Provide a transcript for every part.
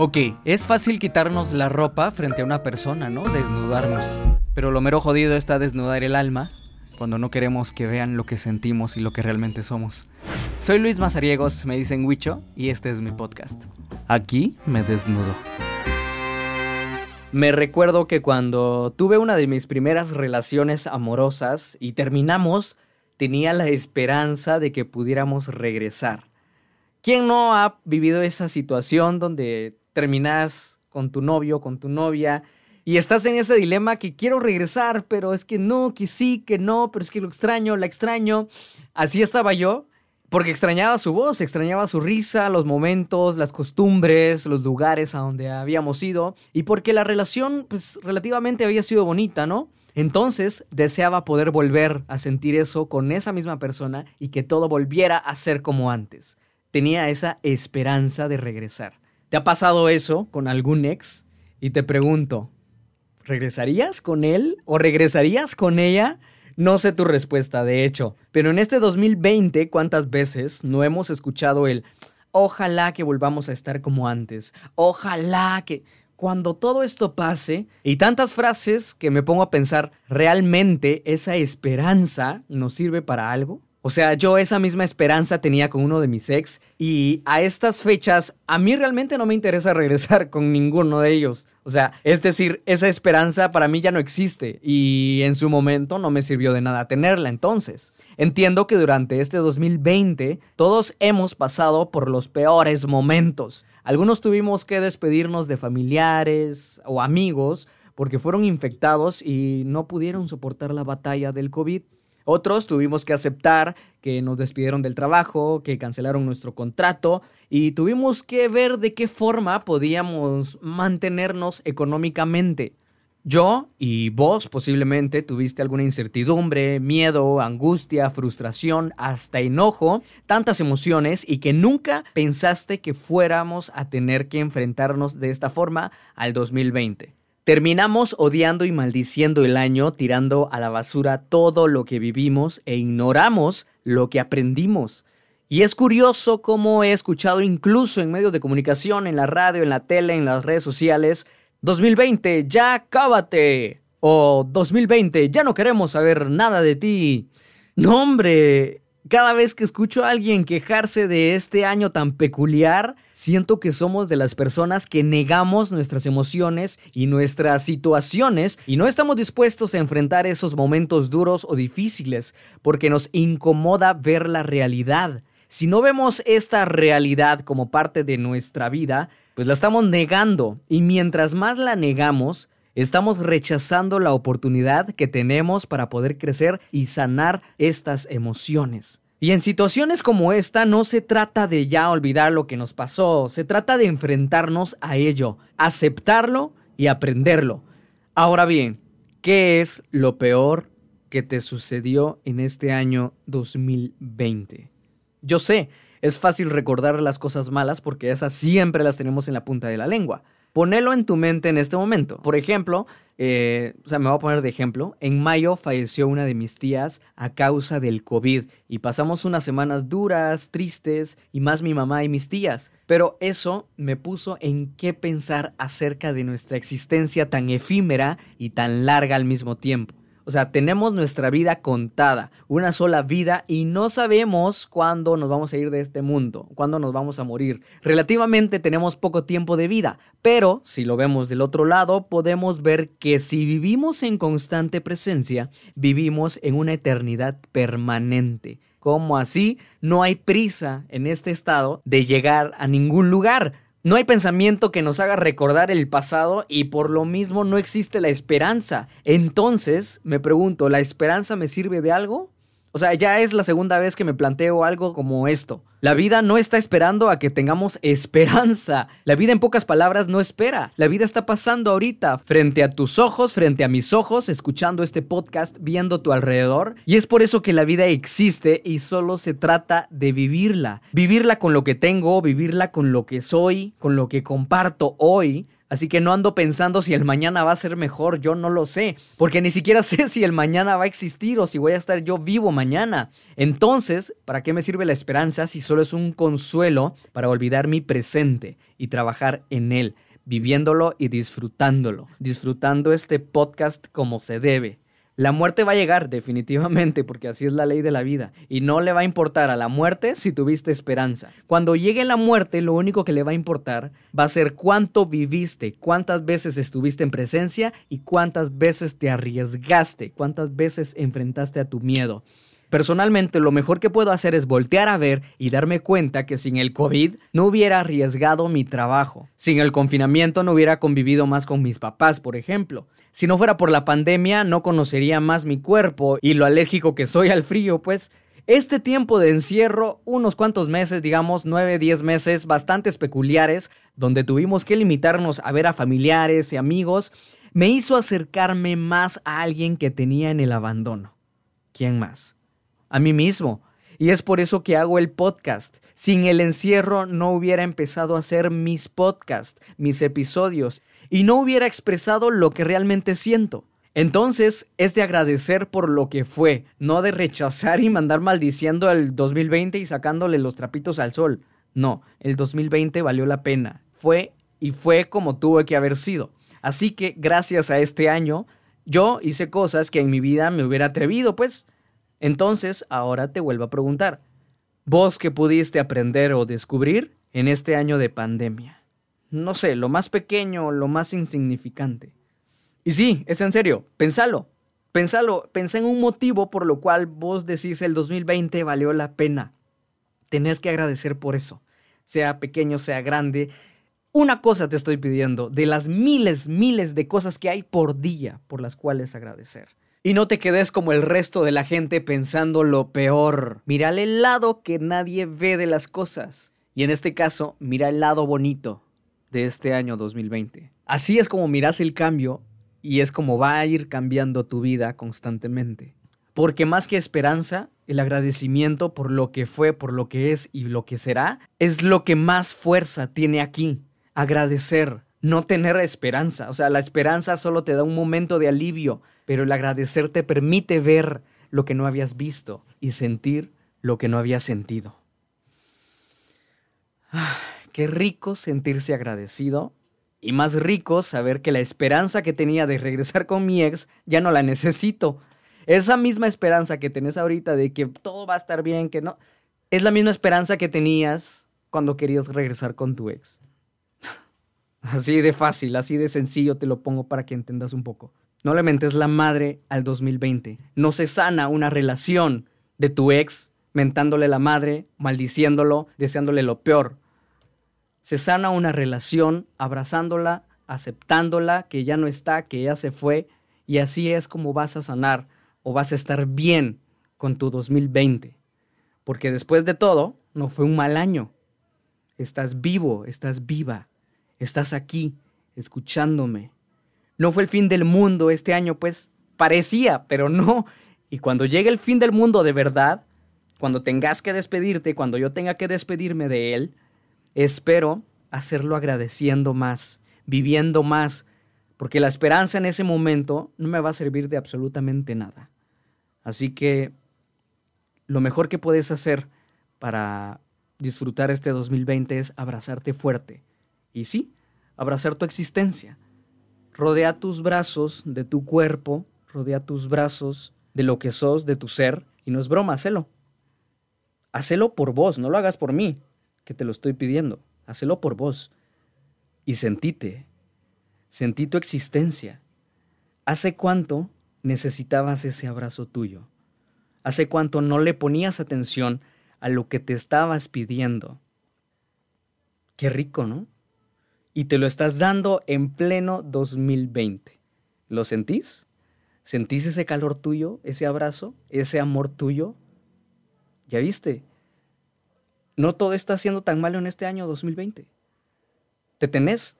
Ok, es fácil quitarnos la ropa frente a una persona, ¿no? Desnudarnos. Pero lo mero jodido está desnudar el alma cuando no queremos que vean lo que sentimos y lo que realmente somos. Soy Luis Mazariegos, me dicen Huicho, y este es mi podcast. Aquí me desnudo. Me recuerdo que cuando tuve una de mis primeras relaciones amorosas y terminamos, tenía la esperanza de que pudiéramos regresar. ¿Quién no ha vivido esa situación donde terminas con tu novio, con tu novia, y estás en ese dilema que quiero regresar, pero es que no, que sí, que no, pero es que lo extraño, la extraño. Así estaba yo, porque extrañaba su voz, extrañaba su risa, los momentos, las costumbres, los lugares a donde habíamos ido, y porque la relación, pues relativamente había sido bonita, ¿no? Entonces deseaba poder volver a sentir eso con esa misma persona y que todo volviera a ser como antes. Tenía esa esperanza de regresar. ¿Te ha pasado eso con algún ex? Y te pregunto, ¿regresarías con él o regresarías con ella? No sé tu respuesta, de hecho, pero en este 2020, ¿cuántas veces no hemos escuchado el ojalá que volvamos a estar como antes? Ojalá que... Cuando todo esto pase, y tantas frases que me pongo a pensar, ¿realmente esa esperanza nos sirve para algo? O sea, yo esa misma esperanza tenía con uno de mis ex y a estas fechas a mí realmente no me interesa regresar con ninguno de ellos. O sea, es decir, esa esperanza para mí ya no existe y en su momento no me sirvió de nada tenerla entonces. Entiendo que durante este 2020 todos hemos pasado por los peores momentos. Algunos tuvimos que despedirnos de familiares o amigos porque fueron infectados y no pudieron soportar la batalla del COVID. Otros tuvimos que aceptar que nos despidieron del trabajo, que cancelaron nuestro contrato y tuvimos que ver de qué forma podíamos mantenernos económicamente. Yo y vos posiblemente tuviste alguna incertidumbre, miedo, angustia, frustración, hasta enojo, tantas emociones y que nunca pensaste que fuéramos a tener que enfrentarnos de esta forma al 2020. Terminamos odiando y maldiciendo el año, tirando a la basura todo lo que vivimos e ignoramos lo que aprendimos. Y es curioso cómo he escuchado incluso en medios de comunicación, en la radio, en la tele, en las redes sociales, 2020, ya cábate. O 2020, ya no queremos saber nada de ti. No, hombre, cada vez que escucho a alguien quejarse de este año tan peculiar, siento que somos de las personas que negamos nuestras emociones y nuestras situaciones y no estamos dispuestos a enfrentar esos momentos duros o difíciles porque nos incomoda ver la realidad. Si no vemos esta realidad como parte de nuestra vida, pues la estamos negando y mientras más la negamos, Estamos rechazando la oportunidad que tenemos para poder crecer y sanar estas emociones. Y en situaciones como esta no se trata de ya olvidar lo que nos pasó, se trata de enfrentarnos a ello, aceptarlo y aprenderlo. Ahora bien, ¿qué es lo peor que te sucedió en este año 2020? Yo sé, es fácil recordar las cosas malas porque esas siempre las tenemos en la punta de la lengua. Ponelo en tu mente en este momento. Por ejemplo, eh, o sea, me voy a poner de ejemplo. En mayo falleció una de mis tías a causa del COVID y pasamos unas semanas duras, tristes y más mi mamá y mis tías. Pero eso me puso en qué pensar acerca de nuestra existencia tan efímera y tan larga al mismo tiempo. O sea, tenemos nuestra vida contada, una sola vida y no sabemos cuándo nos vamos a ir de este mundo, cuándo nos vamos a morir. Relativamente tenemos poco tiempo de vida, pero si lo vemos del otro lado, podemos ver que si vivimos en constante presencia, vivimos en una eternidad permanente. Como así, no hay prisa en este estado de llegar a ningún lugar no hay pensamiento que nos haga recordar el pasado y por lo mismo no existe la esperanza. Entonces, me pregunto, ¿la esperanza me sirve de algo? O sea, ya es la segunda vez que me planteo algo como esto. La vida no está esperando a que tengamos esperanza. La vida en pocas palabras no espera. La vida está pasando ahorita, frente a tus ojos, frente a mis ojos, escuchando este podcast, viendo tu alrededor. Y es por eso que la vida existe y solo se trata de vivirla. Vivirla con lo que tengo, vivirla con lo que soy, con lo que comparto hoy Así que no ando pensando si el mañana va a ser mejor, yo no lo sé, porque ni siquiera sé si el mañana va a existir o si voy a estar yo vivo mañana. Entonces, ¿para qué me sirve la esperanza si solo es un consuelo para olvidar mi presente y trabajar en él, viviéndolo y disfrutándolo, disfrutando este podcast como se debe? La muerte va a llegar definitivamente porque así es la ley de la vida y no le va a importar a la muerte si tuviste esperanza. Cuando llegue la muerte lo único que le va a importar va a ser cuánto viviste, cuántas veces estuviste en presencia y cuántas veces te arriesgaste, cuántas veces enfrentaste a tu miedo. Personalmente, lo mejor que puedo hacer es voltear a ver y darme cuenta que sin el COVID no hubiera arriesgado mi trabajo. Sin el confinamiento no hubiera convivido más con mis papás, por ejemplo. Si no fuera por la pandemia, no conocería más mi cuerpo y lo alérgico que soy al frío, pues este tiempo de encierro, unos cuantos meses, digamos 9, 10 meses, bastantes peculiares, donde tuvimos que limitarnos a ver a familiares y amigos, me hizo acercarme más a alguien que tenía en el abandono. ¿Quién más? A mí mismo. Y es por eso que hago el podcast. Sin el encierro no hubiera empezado a hacer mis podcasts, mis episodios, y no hubiera expresado lo que realmente siento. Entonces es de agradecer por lo que fue, no de rechazar y mandar maldiciendo al 2020 y sacándole los trapitos al sol. No, el 2020 valió la pena. Fue y fue como tuvo que haber sido. Así que gracias a este año, yo hice cosas que en mi vida me hubiera atrevido, pues entonces, ahora te vuelvo a preguntar, ¿vos qué pudiste aprender o descubrir en este año de pandemia? No sé, lo más pequeño, lo más insignificante. Y sí, es en serio, pensalo, pensalo, pensá en un motivo por lo cual vos decís el 2020 valió la pena. Tenés que agradecer por eso, sea pequeño, sea grande. Una cosa te estoy pidiendo, de las miles, miles de cosas que hay por día por las cuales agradecer. Y no te quedes como el resto de la gente pensando lo peor. Mira el lado que nadie ve de las cosas. Y en este caso, mira el lado bonito de este año 2020. Así es como miras el cambio y es como va a ir cambiando tu vida constantemente. Porque más que esperanza, el agradecimiento por lo que fue, por lo que es y lo que será, es lo que más fuerza tiene aquí. Agradecer, no tener esperanza. O sea, la esperanza solo te da un momento de alivio, pero el agradecer te permite ver lo que no habías visto y sentir lo que no habías sentido. Ah, qué rico sentirse agradecido y más rico saber que la esperanza que tenía de regresar con mi ex ya no la necesito. Esa misma esperanza que tenés ahorita de que todo va a estar bien, que no, es la misma esperanza que tenías cuando querías regresar con tu ex. Así de fácil, así de sencillo te lo pongo para que entendas un poco. No le mentes la madre al 2020. No se sana una relación de tu ex mentándole la madre, maldiciéndolo, deseándole lo peor. Se sana una relación abrazándola, aceptándola, que ya no está, que ya se fue, y así es como vas a sanar o vas a estar bien con tu 2020. Porque después de todo, no fue un mal año. Estás vivo, estás viva estás aquí, escuchándome. No fue el fin del mundo este año, pues parecía, pero no. Y cuando llegue el fin del mundo de verdad, cuando tengas que despedirte, cuando yo tenga que despedirme de él, espero hacerlo agradeciendo más, viviendo más, porque la esperanza en ese momento no me va a servir de absolutamente nada. Así que lo mejor que puedes hacer para disfrutar este 2020 es abrazarte fuerte, y sí, abrazar tu existencia. Rodea tus brazos de tu cuerpo, rodea tus brazos de lo que sos, de tu ser, y no es broma, hacelo. Hacelo por vos, no lo hagas por mí, que te lo estoy pidiendo. Hacelo por vos. Y sentite, sentí tu existencia. ¿Hace cuánto necesitabas ese abrazo tuyo? ¿Hace cuánto no le ponías atención a lo que te estabas pidiendo? Qué rico, ¿no? Y te lo estás dando en pleno 2020. ¿Lo sentís? ¿Sentís ese calor tuyo, ese abrazo, ese amor tuyo? ¿Ya viste? No todo está siendo tan malo en este año 2020. Te tenés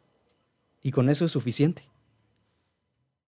y con eso es suficiente.